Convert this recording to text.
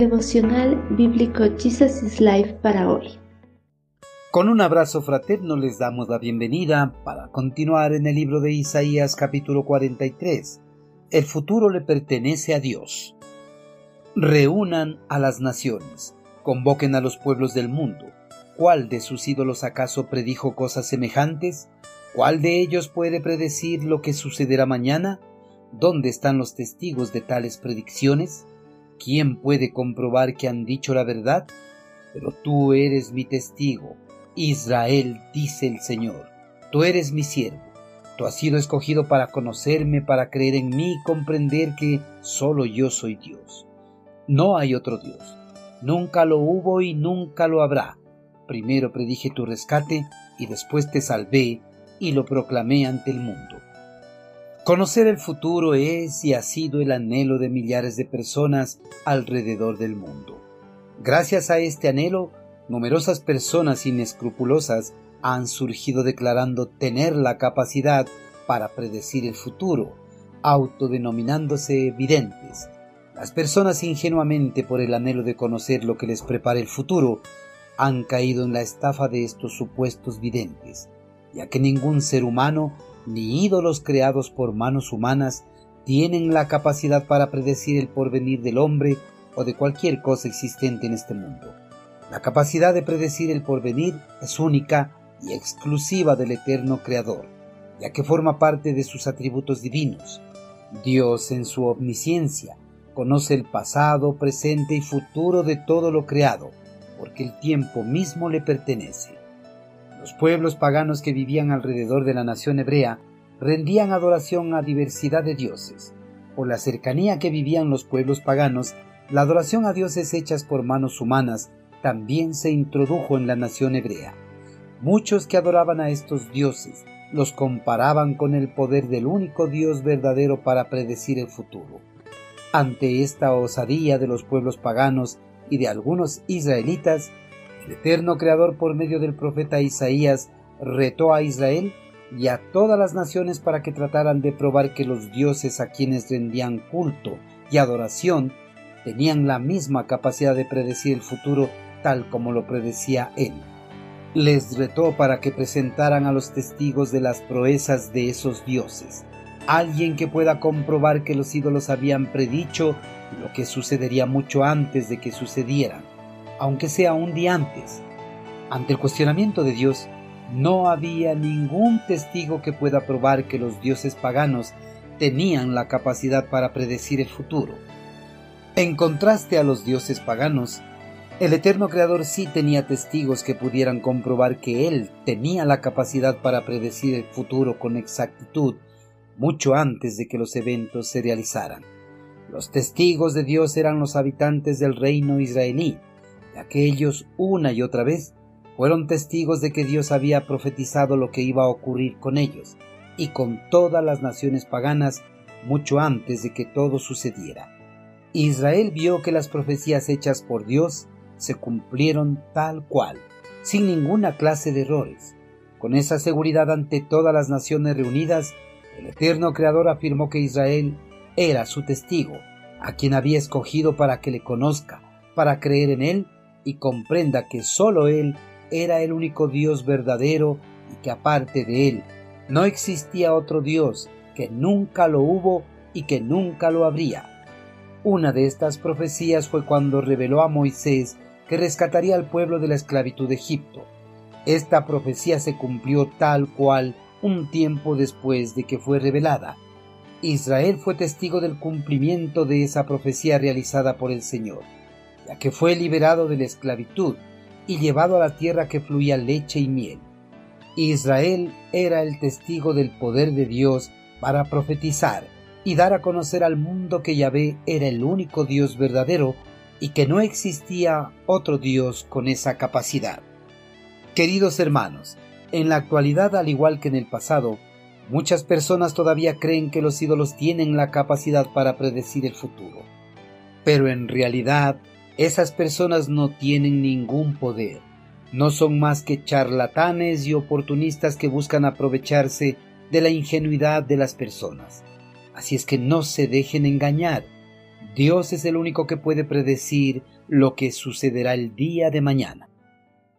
Devocional Bíblico Jesus is Life para hoy. Con un abrazo fraterno les damos la bienvenida para continuar en el libro de Isaías capítulo 43. El futuro le pertenece a Dios. Reúnan a las naciones, convoquen a los pueblos del mundo. ¿Cuál de sus ídolos acaso predijo cosas semejantes? ¿Cuál de ellos puede predecir lo que sucederá mañana? ¿Dónde están los testigos de tales predicciones? ¿Quién puede comprobar que han dicho la verdad? Pero tú eres mi testigo, Israel, dice el Señor. Tú eres mi siervo. Tú has sido escogido para conocerme, para creer en mí y comprender que solo yo soy Dios. No hay otro Dios. Nunca lo hubo y nunca lo habrá. Primero predije tu rescate y después te salvé y lo proclamé ante el mundo. Conocer el futuro es y ha sido el anhelo de millares de personas alrededor del mundo. Gracias a este anhelo, numerosas personas inescrupulosas han surgido declarando tener la capacidad para predecir el futuro, autodenominándose videntes. Las personas ingenuamente por el anhelo de conocer lo que les prepara el futuro, han caído en la estafa de estos supuestos videntes, ya que ningún ser humano ni ídolos creados por manos humanas tienen la capacidad para predecir el porvenir del hombre o de cualquier cosa existente en este mundo. La capacidad de predecir el porvenir es única y exclusiva del eterno Creador, ya que forma parte de sus atributos divinos. Dios en su omnisciencia conoce el pasado, presente y futuro de todo lo creado, porque el tiempo mismo le pertenece. Los pueblos paganos que vivían alrededor de la nación hebrea rendían adoración a diversidad de dioses. Por la cercanía que vivían los pueblos paganos, la adoración a dioses hechas por manos humanas también se introdujo en la nación hebrea. Muchos que adoraban a estos dioses los comparaban con el poder del único Dios verdadero para predecir el futuro. Ante esta osadía de los pueblos paganos y de algunos israelitas, el eterno Creador por medio del profeta Isaías retó a Israel y a todas las naciones para que trataran de probar que los dioses a quienes rendían culto y adoración tenían la misma capacidad de predecir el futuro tal como lo predecía él. Les retó para que presentaran a los testigos de las proezas de esos dioses, alguien que pueda comprobar que los ídolos habían predicho lo que sucedería mucho antes de que sucedieran aunque sea un día antes. Ante el cuestionamiento de Dios, no había ningún testigo que pueda probar que los dioses paganos tenían la capacidad para predecir el futuro. En contraste a los dioses paganos, el eterno Creador sí tenía testigos que pudieran comprobar que Él tenía la capacidad para predecir el futuro con exactitud mucho antes de que los eventos se realizaran. Los testigos de Dios eran los habitantes del reino israelí, aquellos una y otra vez fueron testigos de que Dios había profetizado lo que iba a ocurrir con ellos y con todas las naciones paganas mucho antes de que todo sucediera. Israel vio que las profecías hechas por Dios se cumplieron tal cual, sin ninguna clase de errores. Con esa seguridad ante todas las naciones reunidas, el eterno Creador afirmó que Israel era su testigo, a quien había escogido para que le conozca, para creer en él y comprenda que sólo Él era el único Dios verdadero y que aparte de Él no existía otro Dios, que nunca lo hubo y que nunca lo habría. Una de estas profecías fue cuando reveló a Moisés que rescataría al pueblo de la esclavitud de Egipto. Esta profecía se cumplió tal cual un tiempo después de que fue revelada. Israel fue testigo del cumplimiento de esa profecía realizada por el Señor que fue liberado de la esclavitud y llevado a la tierra que fluía leche y miel. Israel era el testigo del poder de Dios para profetizar y dar a conocer al mundo que Yahvé era el único Dios verdadero y que no existía otro Dios con esa capacidad. Queridos hermanos, en la actualidad al igual que en el pasado, muchas personas todavía creen que los ídolos tienen la capacidad para predecir el futuro. Pero en realidad esas personas no tienen ningún poder. No son más que charlatanes y oportunistas que buscan aprovecharse de la ingenuidad de las personas. Así es que no se dejen engañar. Dios es el único que puede predecir lo que sucederá el día de mañana.